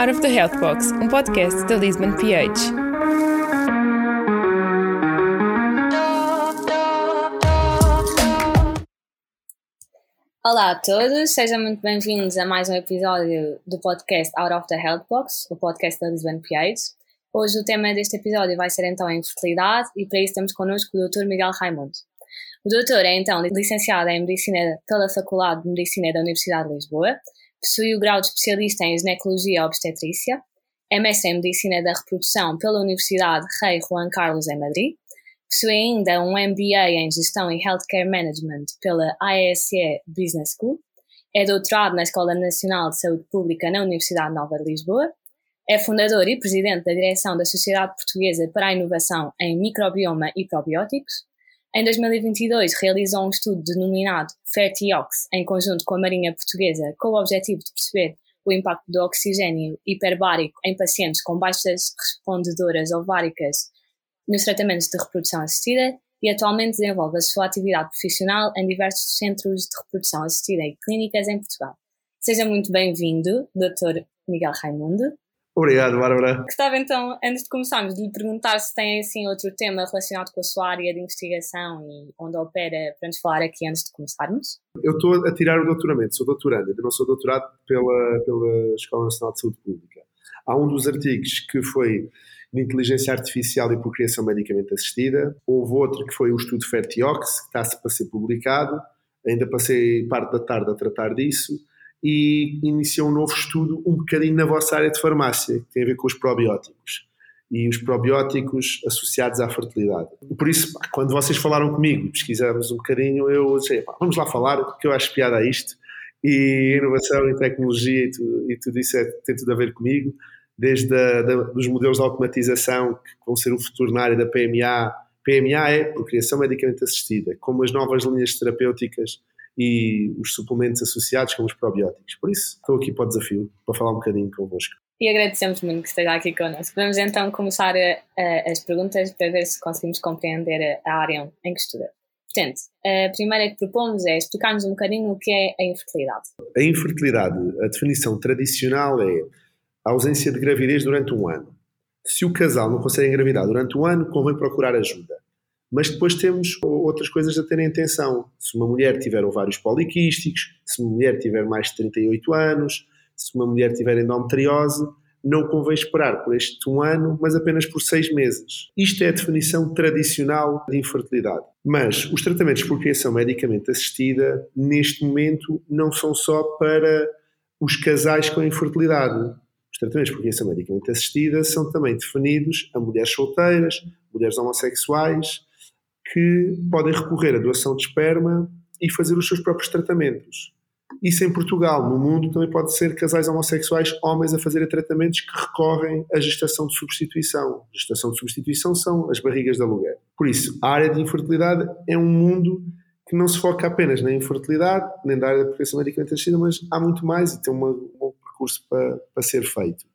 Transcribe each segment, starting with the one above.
Out of the Health Box, um podcast da Lisbon PH. Olá a todos, sejam muito bem-vindos a mais um episódio do podcast Out of the Health Box, o podcast da Lisbon PH. Hoje o tema deste episódio vai ser então a infertilidade e para isso temos connosco o Dr. Miguel Raimundo. O doutor é então licenciado em Medicina pela Faculdade de Medicina da Universidade de Lisboa, possui o grau de especialista em ginecologia obstetrícia, é mestre em medicina da reprodução pela Universidade Rei Juan Carlos em Madrid, possui ainda um MBA em gestão e healthcare management pela AESE Business School, é doutorado na Escola Nacional de Saúde Pública na Universidade Nova de Lisboa, é fundador e presidente da direção da Sociedade Portuguesa para a Inovação em Microbioma e Probióticos, em 2022, realizou um estudo denominado FERTIOX em conjunto com a Marinha Portuguesa, com o objetivo de perceber o impacto do oxigênio hiperbárico em pacientes com baixas respondedoras ováricas nos tratamentos de reprodução assistida e atualmente desenvolve a sua atividade profissional em diversos centros de reprodução assistida e clínicas em Portugal. Seja muito bem-vindo, Dr. Miguel Raimundo. Obrigado, Bárbara. Gostava então, antes de começarmos, de lhe perguntar se tem assim outro tema relacionado com a sua área de investigação e onde opera para nos falar aqui antes de começarmos. Eu estou a tirar o doutoramento, sou doutorando, ainda não sou doutorado pela, pela Escola Nacional de Saúde Pública. Há um dos artigos que foi de inteligência artificial e procriação medicamente assistida, houve outro que foi o estudo Fertiox, que está-se para ser publicado, ainda passei parte da tarde a tratar disso, e iniciou um novo estudo um bocadinho na vossa área de farmácia, que tem a ver com os probióticos e os probióticos associados à fertilidade. Por isso, quando vocês falaram comigo, pesquisamos um bocadinho, eu disse, vamos lá falar, porque eu acho piada a isto, e inovação e tecnologia e tudo, e tudo isso é, tem tudo a ver comigo, desde da, dos modelos de automatização que vão ser o futuro na área da PMA. PMA é procriação medicamente assistida, como as novas linhas terapêuticas e os suplementos associados como os probióticos. Por isso, estou aqui para o desafio, para falar um bocadinho convosco. E agradecemos muito que esteja aqui connosco. Vamos então começar a, a, as perguntas para ver se conseguimos compreender a área em que estuda. Portanto, a primeira que propomos é explicar-nos um bocadinho o que é a infertilidade. A infertilidade, a definição tradicional é a ausência de gravidez durante um ano. Se o casal não consegue engravidar durante um ano, convém procurar ajuda. Mas depois temos outras coisas a ter em atenção. Se uma mulher tiver ovários poliquísticos, se uma mulher tiver mais de 38 anos, se uma mulher tiver endometriose, não convém esperar por este um ano, mas apenas por seis meses. Isto é a definição tradicional de infertilidade. Mas os tratamentos por criação medicamente assistida, neste momento, não são só para os casais com infertilidade. Os tratamentos por criação medicamente assistida são também definidos a mulheres solteiras, mulheres homossexuais, que podem recorrer à doação de esperma e fazer os seus próprios tratamentos. Isso em Portugal, no mundo também pode ser casais homossexuais, homens a fazerem tratamentos que recorrem à gestação de substituição. Gestação de substituição são as barrigas de aluguer. Por isso, a área de infertilidade é um mundo que não se foca apenas na infertilidade, nem da área da proteção medicamente assistida, mas há muito mais e tem uma, um percurso para, para ser feito.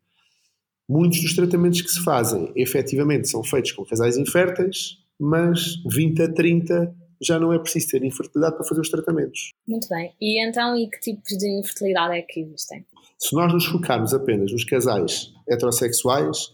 Muitos dos tratamentos que se fazem, efetivamente, são feitos com casais inférteis, mas 20 a 30 já não é preciso ter infertilidade para fazer os tratamentos. Muito bem. E então, e que tipos de infertilidade é que existem? Se nós nos focarmos apenas nos casais heterossexuais,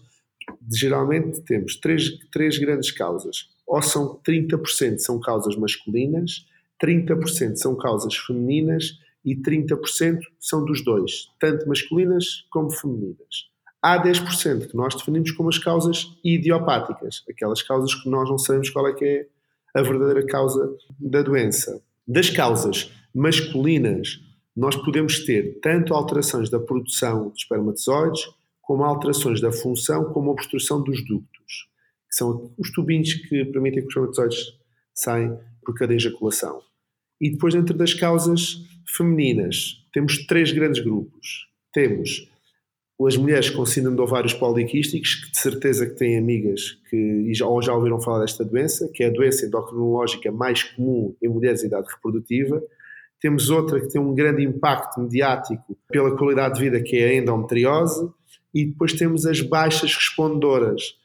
geralmente temos três, três grandes causas. Ou são 30% são causas masculinas, 30% são causas femininas e 30% são dos dois, tanto masculinas como femininas. Há 10% que nós definimos como as causas idiopáticas, aquelas causas que nós não sabemos qual é que é a verdadeira causa da doença. Das causas masculinas, nós podemos ter tanto alterações da produção de espermatozoides, como alterações da função, como obstrução dos ductos, que são os tubinhos que permitem que os espermatozoides saiam por cada ejaculação. E depois, dentro das causas femininas, temos três grandes grupos. Temos as mulheres com síndrome de ovários poliquísticos, que de certeza que têm amigas que já, ou já ouviram falar desta doença, que é a doença endocrinológica mais comum em mulheres de idade reprodutiva. Temos outra que tem um grande impacto mediático pela qualidade de vida, que é a endometriose. E depois temos as baixas respondedoras,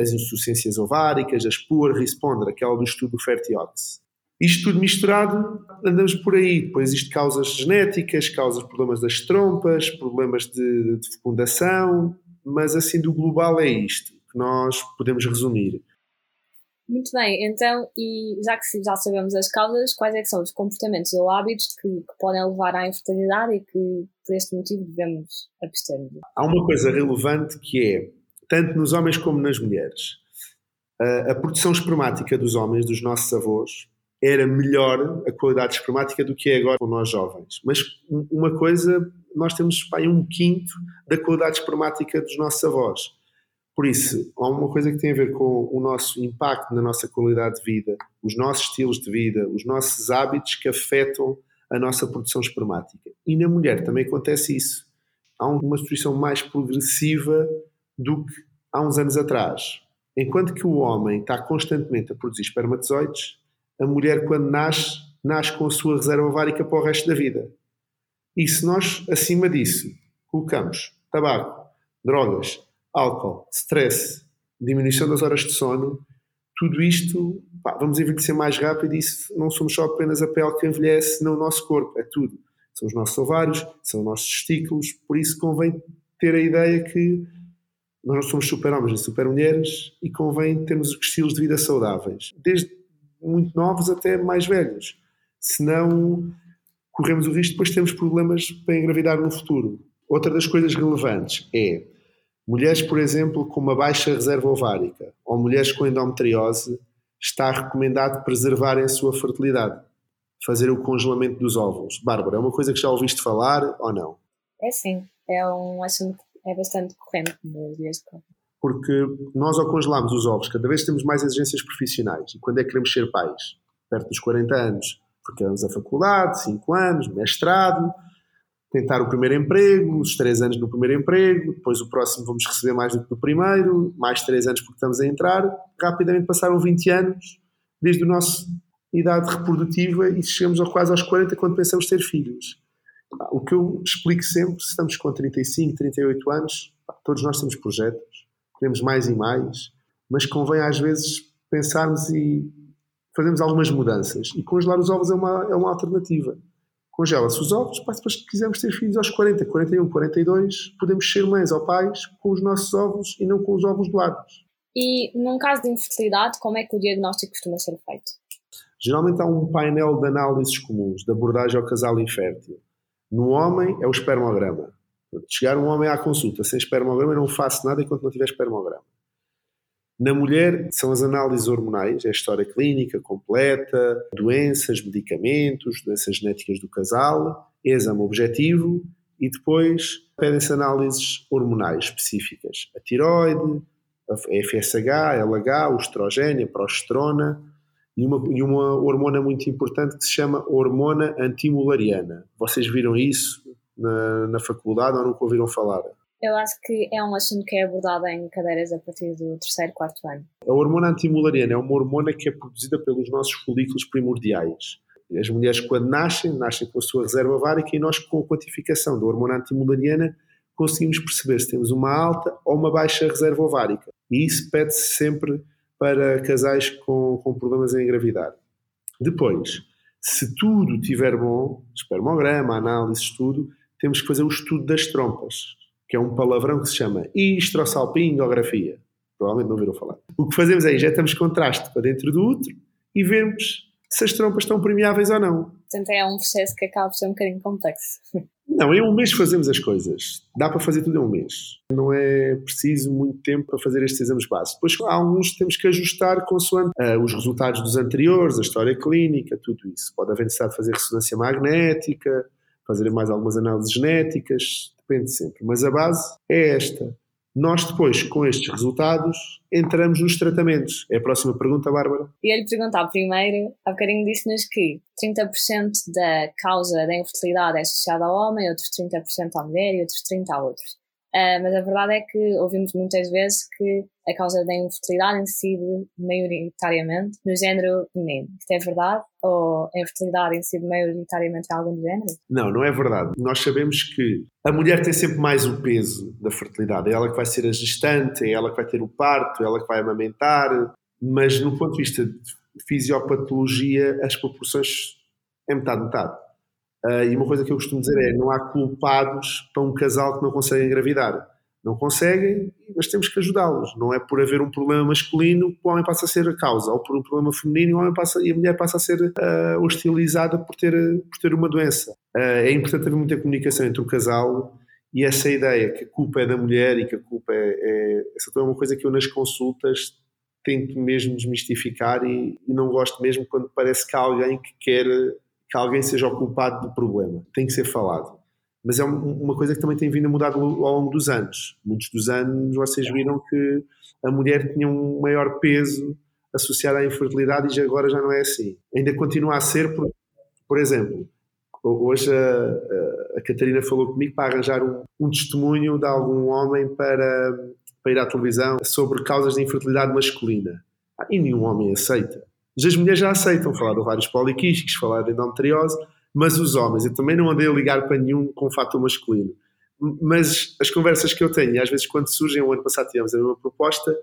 as insuficiências ováricas, as poor responder, aquela do estudo Fertiox. Isto tudo misturado, andamos por aí. Depois isto causas genéticas, causas problemas das trompas, problemas de, de fecundação, mas assim do global é isto que nós podemos resumir. Muito bem, então, e já que já sabemos as causas, quais é são os comportamentos ou hábitos que, que, podem levar à infertilidade e que, por este motivo, devemos abster? Há uma coisa relevante que é, tanto nos homens como nas mulheres, a, a produção espermática dos homens, dos nossos avós, era melhor a qualidade espermática do que é agora com nós jovens. Mas uma coisa, nós temos pá, um quinto da qualidade espermática dos nossos avós. Por isso, há uma coisa que tem a ver com o nosso impacto na nossa qualidade de vida, os nossos estilos de vida, os nossos hábitos que afetam a nossa produção espermática. E na mulher também acontece isso. Há uma situação mais progressiva do que há uns anos atrás. Enquanto que o homem está constantemente a produzir espermatozoides, a mulher, quando nasce, nasce com a sua reserva ovárica para o resto da vida. E se nós, acima disso, colocamos tabaco, drogas, álcool, stress, diminuição das horas de sono, tudo isto, pá, vamos envelhecer mais rápido e isso não somos só apenas a pele que envelhece, não o nosso corpo, é tudo. São os nossos ovários, são os nossos testículos, por isso convém ter a ideia que nós não somos super-homens nem super-mulheres e convém termos estilos de vida saudáveis, desde muito novos até mais velhos. Senão corremos o risco de depois termos problemas para engravidar no futuro. Outra das coisas relevantes é Mulheres, por exemplo, com uma baixa reserva ovárica ou mulheres com endometriose, está recomendado preservarem a sua fertilidade, fazer o congelamento dos óvulos. Bárbara, é uma coisa que já ouviste falar ou não? É sim, é um assunto é bastante corrente nos dias de Porque nós, ao congelarmos os ovos, cada vez temos mais exigências profissionais. E quando é que queremos ser pais? Perto dos 40 anos. Porque temos a faculdade, 5 anos, mestrado, tentar o primeiro emprego, os três anos no primeiro emprego, depois o próximo vamos receber mais do que no primeiro, mais três anos porque estamos a entrar, rapidamente passaram 20 anos desde a nossa idade reprodutiva e chegamos quase aos 40 quando pensamos ter filhos. O que eu explico sempre, se estamos com 35, 38 anos, todos nós temos projetos, queremos mais e mais, mas convém às vezes pensarmos e fazermos algumas mudanças. E congelar os ovos é uma, é uma alternativa congela-se os ovos, para que quisermos ter filhos aos 40, 41, 42, podemos ser mães ou pais com os nossos ovos e não com os ovos doados. E num caso de infertilidade, como é que o diagnóstico costuma ser feito? Geralmente há um painel de análises comuns, de abordagem ao casal infértil. No homem é o espermograma. Chegar um homem à consulta sem espermograma, eu não faço nada enquanto não tiver espermograma. Na mulher, são as análises hormonais, é a história clínica completa, doenças, medicamentos, doenças genéticas do casal, exame objetivo e depois pedem-se análises hormonais específicas. A tiroide, a FSH, a LH, o estrogênio, a progesterona e uma, e uma hormona muito importante que se chama hormona antimulariana. Vocês viram isso na, na faculdade ou nunca ouviram falar? Eu acho que é um assunto que é abordado em cadeiras a partir do terceiro, quarto ano. A hormona antimulariana é uma hormona que é produzida pelos nossos folículos primordiais. As mulheres, quando nascem, nascem com a sua reserva ovárica e nós, com a quantificação da hormona antimulariana, conseguimos perceber se temos uma alta ou uma baixa reserva ovárica. E isso pede-se sempre para casais com, com problemas em engravidar. Depois, se tudo estiver bom, espermograma, análise, tudo, temos que fazer o estudo das trompas que é um palavrão que se chama histrossalpingografia. Provavelmente não viram falar. O que fazemos é injetamos contraste para dentro do útero e vemos se as trompas estão permeáveis ou não. Portanto, é um processo que acaba por ser um bocadinho complexo. Não, em um mês fazemos as coisas. Dá para fazer tudo em um mês. Não é preciso muito tempo para fazer estes exames básicos. Depois, há alguns que temos que ajustar consoante uh, os resultados dos anteriores, a história clínica, tudo isso. Pode haver necessidade de fazer ressonância magnética, fazer mais algumas análises genéticas, depende sempre. Mas a base é esta. Nós depois, com estes resultados, entramos nos tratamentos. É a próxima pergunta, Bárbara? E lhe perguntar primeiro, há bocadinho disse-nos que 30% da causa da infertilidade é associada ao homem, outros 30% à mulher e outros 30% a outros. Uh, mas a verdade é que ouvimos muitas vezes que a causa da infertilidade incide maioritariamente no género feminino. Isto é verdade? Ou a infertilidade incide maioritariamente em algum género? Não, não é verdade. Nós sabemos que a mulher tem sempre mais o peso da fertilidade. É ela que vai ser a gestante, é ela que vai ter o parto, é ela que vai amamentar. Mas no ponto de vista fisiopatologia as proporções é metade-metade. Uh, e uma coisa que eu costumo dizer é: não há culpados para um casal que não consegue engravidar. Não conseguem, mas temos que ajudá-los. Não é por haver um problema masculino que o homem passa a ser a causa, ou por um problema feminino homem passa, e a mulher passa a ser uh, hostilizada por ter, por ter uma doença. Uh, é importante haver muita comunicação entre o casal e essa ideia que a culpa é da mulher e que a culpa é. é essa é uma coisa que eu nas consultas tento mesmo desmistificar e, e não gosto mesmo quando parece que há alguém que quer que alguém seja o culpado do problema. Tem que ser falado. Mas é uma coisa que também tem vindo a mudar ao longo dos anos. Muitos dos anos vocês viram que a mulher tinha um maior peso associado à infertilidade e já agora já não é assim. Ainda continua a ser, por, por exemplo, hoje a, a, Catarina falou comigo para arranjar um, um testemunho de algum homem para, para ir à televisão sobre causas de infertilidade masculina. E nenhum homem aceita. Mas as mulheres já aceitam falar de ovários poliquísticos, falar de endometriose, mas os homens, eu também não andei a ligar para nenhum com fator masculino. Mas as conversas que eu tenho, e às vezes quando surgem, o ano passado tivemos a mesma proposta,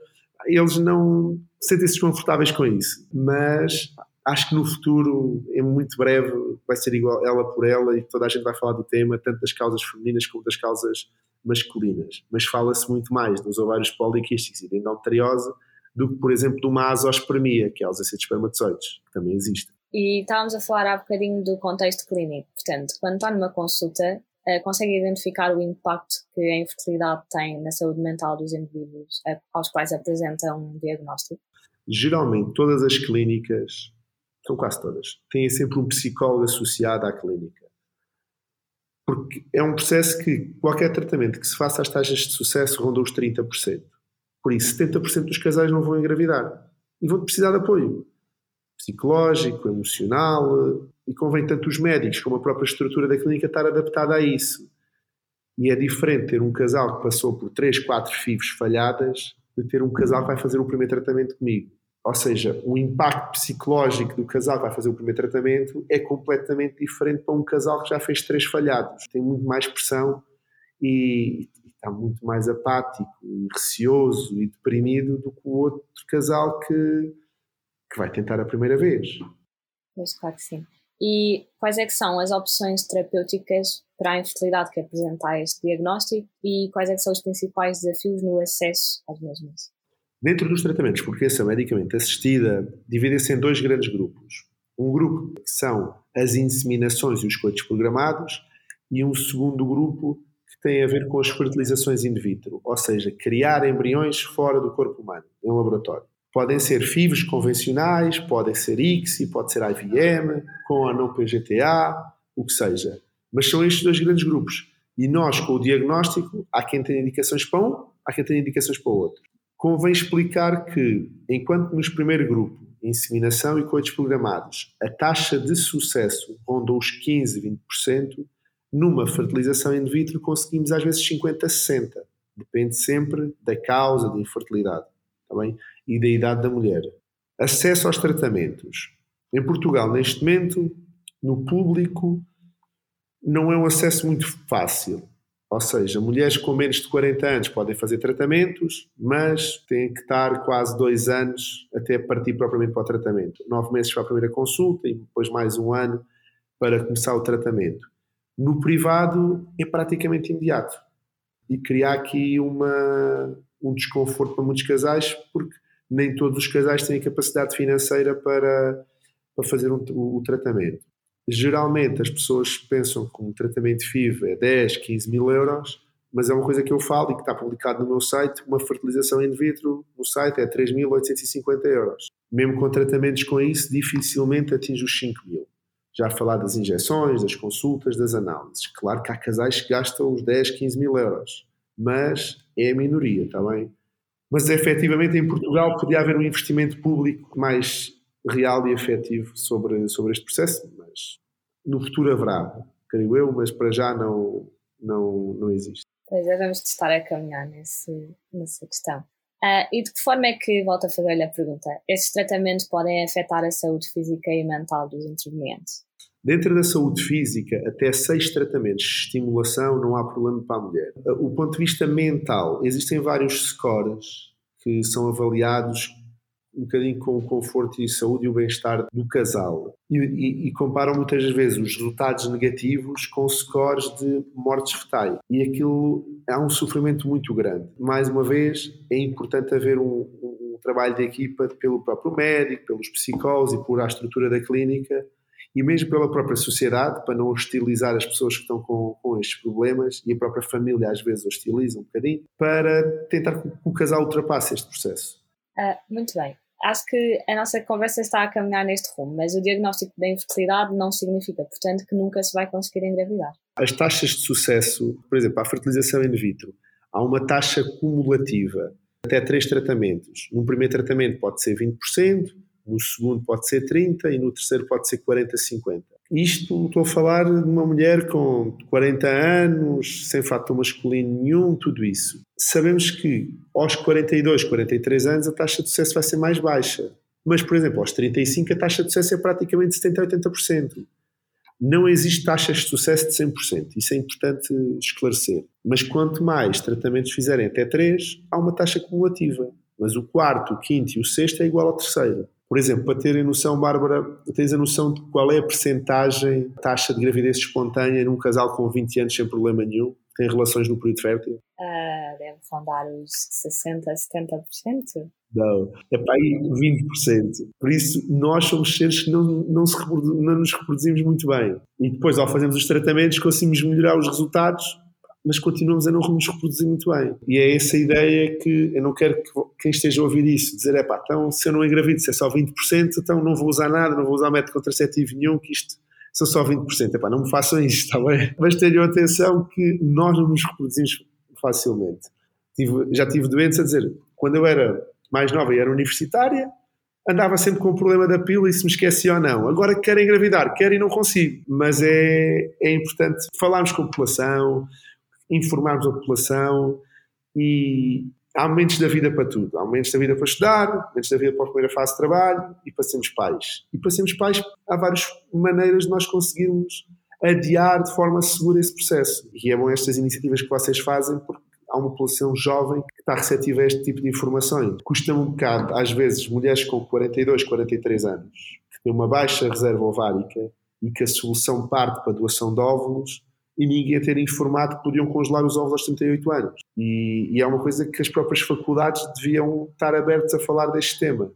eles não sentem-se desconfortáveis com isso. Mas acho que no futuro, em muito breve, vai ser igual ela por ela e toda a gente vai falar do tema, tanto das causas femininas como das causas masculinas. Mas fala-se muito mais dos ovários poliquísticos e da endometriose do que, por exemplo, de uma azospermia, que é a ausência de espermatozoides, que também existe. E estávamos a falar há bocadinho do contexto clínico. Portanto, quando está numa consulta, uh, consegue identificar o impacto que a infertilidade tem na saúde mental dos indivíduos aos quais apresentam um diagnóstico? Geralmente, todas as clínicas, são quase todas, têm sempre um psicólogo associado à clínica. Porque é um processo que qualquer tratamento que se faça às taxas de sucesso ronda os 30%. Por isso, 70% dos casais não vão engravidar e vão precisar de apoio psicológico, emocional, e convém tanto os médicos como a própria estrutura da clínica estar adaptada a isso. E é diferente ter um casal que passou por 3, 4 FIVs falhadas de ter um casal que vai fazer o primeiro tratamento comigo. Ou seja, o impacto psicológico do casal que vai fazer o primeiro tratamento é completamente diferente para um casal que já fez três falhados. Tem muito mais pressão e, está muito mais apático e receoso e deprimido do que o outro casal que, que vai tentar a primeira vez. Pois, claro que sim. E quais é que são as opções terapêuticas para a infertilidade que apresenta este diagnóstico e quais é que são os principais desafios no acesso às mesmas? Dentro dos tratamentos por criança medicamente assistida, dividem-se em dois grandes grupos. Um grupo que são as inseminações e os coitos programados e um segundo grupo tem a ver com as fertilizações in vitro, ou seja, criar embriões fora do corpo humano, em laboratório. Podem ser FIVs convencionais, podem ser ICSI, pode ser IVM, com ou não PGTA, o que seja. Mas são estes dois grandes grupos. E nós, com o diagnóstico, há quem tenha indicações para um, há quem tenha indicações para o outro. Convém explicar que, enquanto nos primeiro grupo, inseminação e coitos programados, a taxa de sucesso ronda os 15, 20%, numa fertilização in vitro conseguimos às vezes 50, 60. Depende sempre da causa de infertilidade tá bem? e da idade da mulher. Acesso aos tratamentos. Em Portugal, neste momento, no público, não é um acesso muito fácil. Ou seja, mulheres com menos de 40 anos podem fazer tratamentos, mas têm que estar quase dois anos até partir propriamente para o tratamento. Nove meses para a primeira consulta e depois mais um ano para começar o tratamento. No privado é praticamente imediato e criar aqui uma, um desconforto para muitos casais porque nem todos os casais têm capacidade financeira para, para fazer um, o, o, tratamento. Geralmente as pessoas pensam que um tratamento FIV é 10, 15 mil euros, mas é uma coisa que eu falo e que está publicado no meu site, uma fertilização in vitro no site é 3.850 euros. Mesmo com tratamentos com isso, dificilmente atinge os 5 mil já falar das injeções, das consultas, das análises. Claro que há casais que gastam uns 10, 15 mil euros, mas é a minoria, está bem? Mas efetivamente em Portugal podia haver um investimento público mais real e efetivo sobre, sobre este processo, mas no futuro haverá, creio eu, mas para já não, não, não existe. Pois é, vamos testar a caminhar nesse, nessa questão. Uh, e de que forma é que, volto a fazer-lhe a pergunta, esses tratamentos podem afetar a saúde física e mental dos intervenientes? Dentro da saúde física, até seis tratamentos de estimulação não há problema para a mulher. O ponto de vista mental, existem vários scores que são avaliados um bocadinho com o conforto e saúde e o bem-estar do casal. E, e, e, comparam muitas vezes os resultados negativos com scores de mortes fetais. E aquilo é um sofrimento muito grande. Mais uma vez, é importante haver um, um, um trabalho de equipa pelo próprio médico, pelos psicólogos e por a estrutura da clínica e mesmo pela própria sociedade, para não hostilizar as pessoas que estão com, com estes problemas e a própria família às vezes hostiliza um bocadinho, para tentar que o casal ultrapasse este processo. Uh, muito bem. Acho que a nossa conversa está a caminhar neste rumo, mas o diagnóstico da infertilidade não significa, portanto, que nunca se vai conseguir engravidar. As taxas de sucesso, por exemplo, a fertilização in vitro, há uma taxa cumulativa, até três tratamentos. Num primeiro tratamento pode ser 20%, no segundo pode ser 30 e no terceiro pode ser 40, 50. Isto estou a falar de uma mulher com 40 anos, sem fator masculino nenhum, tudo isso. Sabemos que aos 42, 43 anos a taxa de sucesso vai ser mais baixa. Mas, por exemplo, aos 35 a taxa de sucesso é praticamente 70 a 80%. Não existe taxas de sucesso de 100%, isso é importante esclarecer. Mas quanto mais tratamentos fizerem até 3, há uma taxa cumulativa. Mas o quarto, o quinto e o sexto é igual ao terceiro. Por exemplo, para terem noção, Bárbara, tens a noção de qual é a percentagem, taxa de gravidez espontânea num casal com 20 anos sem problema nenhum, tem relações no período fértil? Uh, deve rondar os 60%, 70%. Não, é para aí 20%. Por isso, nós somos seres que não, não, se não nos reproduzimos muito bem. E depois, ao fazermos os tratamentos, conseguimos melhorar os resultados mas continuamos a não nos reproduzir muito bem. E é essa ideia que eu não quero que quem esteja a ouvir isso dizer, é pá, então se eu não engravido, se é só 20%, então não vou usar nada, não vou usar método contraceptivo nenhum, que isto são só 20%. É pá, não me façam isto, está bem? Mas tenham atenção que nós não nos reproduzimos facilmente. Tive, já tive doentes a dizer, quando eu era mais nova e era universitária, andava sempre com o problema da pílula e se me esquecia ou não. Agora quero engravidar, quero e não consigo. Mas é, é importante falarmos com a população, informarmos a população e há momentos da vida para tudo. Há momentos da vida para estudar, momentos da vida para a primeira fase de trabalho e para sermos pais. E para sermos pais há várias maneiras de nós conseguirmos adiar de forma segura esse processo. E é bom estas iniciativas que vocês fazem porque há uma população jovem que está receptiva a este tipo de informações. Custa-me um bocado, às vezes, mulheres com 42, 43 anos, que têm uma baixa reserva ovárica e que a solução parte para a doação de óvulos e ninguém a ter informado que podiam congelar os ovos aos 38 anos. E, e, é uma coisa que as próprias faculdades deviam estar abertas a falar deste tema.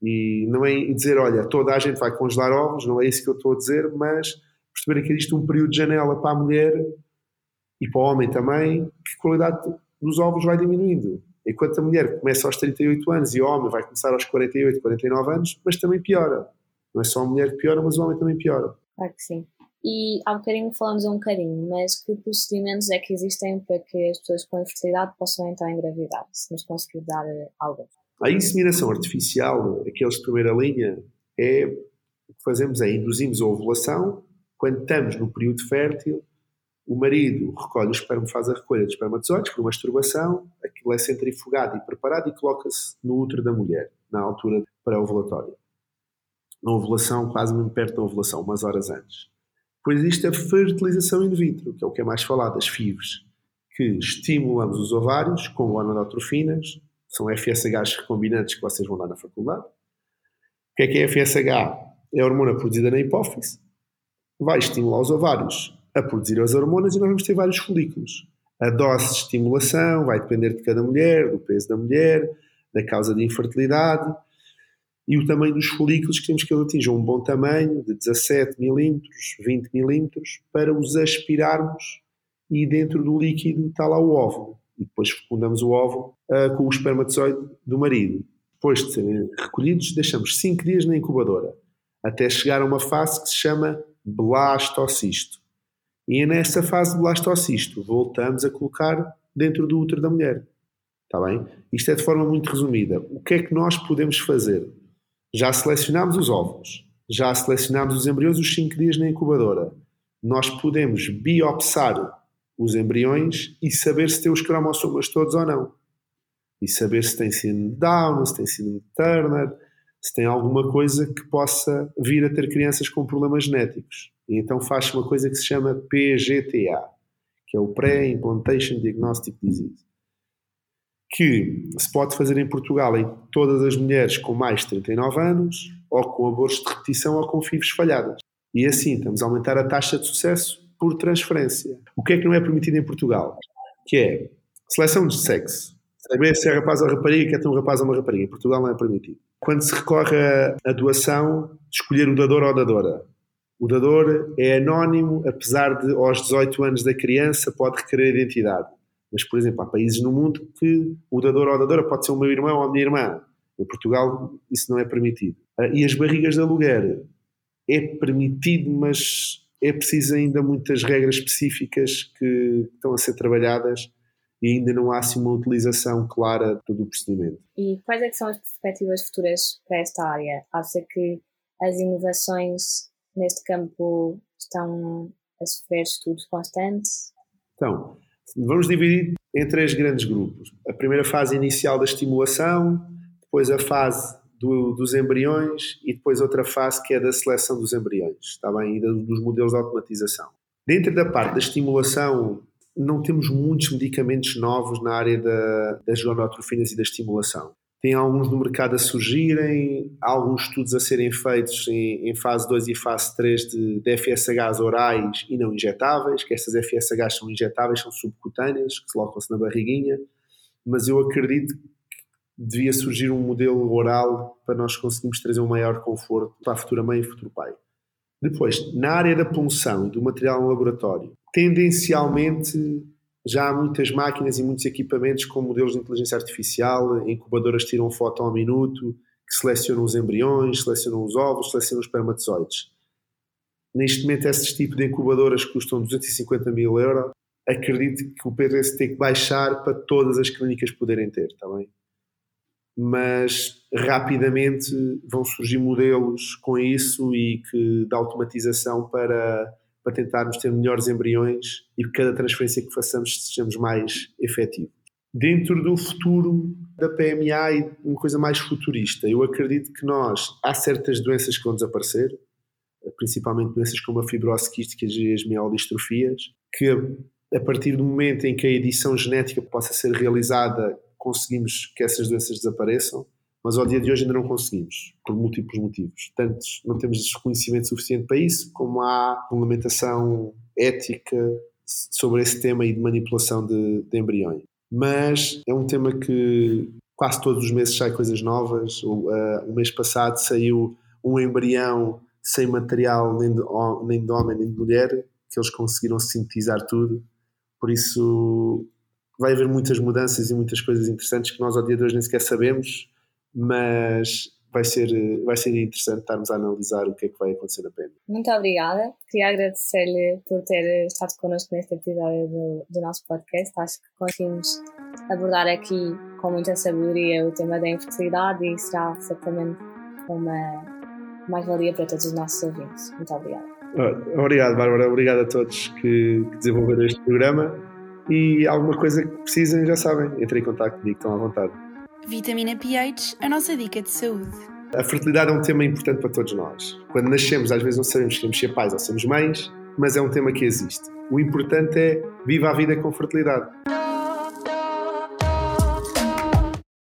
E não é dizer, olha, toda a gente vai congelar ovos, não é isso que eu estou a dizer, mas perceber que existe um período de janela para a mulher e para o homem também, que a qualidade dos ovos vai diminuindo. Enquanto a mulher começa aos 38 anos e o homem vai começar aos 48, 49 anos, mas também piora. Não é só a mulher que piora, mas o homem também piora. Claro que sim. E há bocadinho falamos um bocadinho, mas que procedimentos é que existem para que as pessoas com infertilidade possam então engravidar? Se nos conseguir dar eh, algo. A inseminação artificial, aqueles de primeira linha, é o que fazemos é induzimos a ovulação, quando estamos no período fértil, o marido recolhe o esperma, faz a recolha de espermatozoides por masturbação, aquilo é centrifugado e preparado e coloca-se no útero da mulher, na altura pré-ovulatória. Na ovulação, quase muito perto da ovulação, umas horas antes. Depois existe a fertilização in vitro, que é o que é mais falado, as FIVs, que estimulamos os ovários com gonadotrofinas, são FSHs recombinantes que vocês vão dar na faculdade. O que é que é FSH? É a hormona produzida na hipófise, vai estimular os ovários a produzir as hormonas e nós vamos ter vários folículos. A dose de estimulação vai depender de cada mulher, do peso da mulher, da causa de infertilidade e o tamanho dos folículos, queremos que eles atinjam um bom tamanho, de 17 milímetros, 20 milímetros, para os aspirarmos e dentro do líquido está lá o óvulo. E depois fecundamos o óvulo uh, com o espermatozoide do marido. Depois de serem recolhidos, deixamos 5 dias na incubadora, até chegar a uma fase que se chama blastocisto. E é nessa fase de blastocisto voltamos a colocar dentro do útero da mulher. Está bem? Isto é de forma muito resumida. O que é que nós podemos fazer? Já selecionámos os óvulos, já selecionámos os embriões os 5 dias na incubadora. Nós podemos biopsar os embriões e saber se tem os cromossomas todos ou não. E saber se tem síndrome de Down, se tem síndrome de Turner, se tem alguma coisa que possa vir a ter crianças com problemas genéticos. E então faz uma coisa que se chama PGTA, que é o Pré-Implantation Diagnostic Disease. Que se pode fazer em Portugal em todas as mulheres com mais de 39 anos, ou com abortos de repetição ou com FIVs falhadas. E assim estamos a aumentar a taxa de sucesso por transferência. O que é que não é permitido em Portugal? Que é seleção de sexo. Saber se é rapaz ou rapariga, quer ter um rapaz ou uma rapariga. Em Portugal não é permitido. Quando se recorre à doação, escolher o dador ou a dadora. O dador é anónimo, apesar de aos 18 anos da criança pode requerer identidade. Mas, por exemplo, há países no mundo que o dador ou a dadora pode ser o meu irmão ou a minha irmã. Em Portugal isso não é permitido. Ah, e as barrigas de aluguer é permitido, mas é preciso ainda muitas regras específicas que estão a ser trabalhadas e ainda não há assim uma utilização clara do procedimento. E quais é são as perspectivas futuras para esta área? Acha que as inovações neste campo estão a sofrer estudos constantes? Então, vamos dividir em três grandes grupos. A primeira fase inicial da estimulação, depois a fase do, dos embriões e depois outra fase que é da seleção dos embriões, está bem? E dos modelos de automatização. Dentro da parte da estimulação, não temos muitos medicamentos novos na área da, das gonotrofinas e da estimulação. Tem alguns no mercado a surgirem, alguns estudos a serem feitos em, em fase 2 e fase 3 de, de FSHs orais e não injetáveis, que essas FSHs são injetáveis, são subcutâneas, que se colocam-se na barriguinha, mas eu acredito que devia surgir um modelo oral para nós conseguirmos trazer um maior conforto para a futura mãe e futuro pai. Depois, na área da punção e do material no laboratório, tendencialmente já há muitas máquinas e muitos equipamentos com modelos de inteligência artificial, incubadoras tiram foto ao minuto, que selecionam os embriões, selecionam os ovos, selecionam os espermatozoides. Neste momento, esses tipos de incubadoras custam 250 mil euros. Acredito que o PRS tem que baixar para todas as clínicas poderem ter, está bem? Mas rapidamente vão surgir modelos com isso e que da automatização para para tentarmos ter melhores embriões e que cada transferência que façamos sejamos mais efetivos. Dentro do futuro da PMA e uma coisa mais futurista, eu acredito que nós, há certas doenças que vão desaparecer, principalmente doenças como a fibrose quística e as mielodistrofias, que a partir do momento em que a edição genética possa ser realizada, conseguimos que essas doenças desapareçam mas ao dia de hoje ainda não conseguimos, por múltiplos motivos. Tanto não temos reconhecimento suficiente para isso, como há regulamentação ética sobre esse tema e de manipulação de, de embriões. Mas é um tema que quase todos os meses sai coisas novas. O, uh, o mês passado saiu um embrião sem material nem de, nem de homem nem de mulher, que eles conseguiram sintetizar tudo. Por isso vai haver muitas mudanças e muitas coisas interessantes que nós ao dia de hoje nem sequer sabemos mas vai ser, vai ser interessante estarmos a analisar o que é que vai acontecer na PEN. Muito obrigada. Queria agradecer-lhe por ter estado connosco neste episódio do, do nosso podcast. Acho que conseguimos abordar aqui com muita sabedoria o tema da infertilidade e será certamente uma mais-valia para todos os nossos ouvintes. Muito obrigada. Obrigado, Bárbara. Obrigado a todos que, que desenvolveram este programa. E alguma coisa que precisem, já sabem, entrem em contato comigo, estão à vontade. Vitamina pH, a nossa dica de saúde. A fertilidade é um tema importante para todos nós. Quando nascemos, às vezes não sabemos se queremos ser pais ou somos mães, mas é um tema que existe. O importante é viva a vida com fertilidade.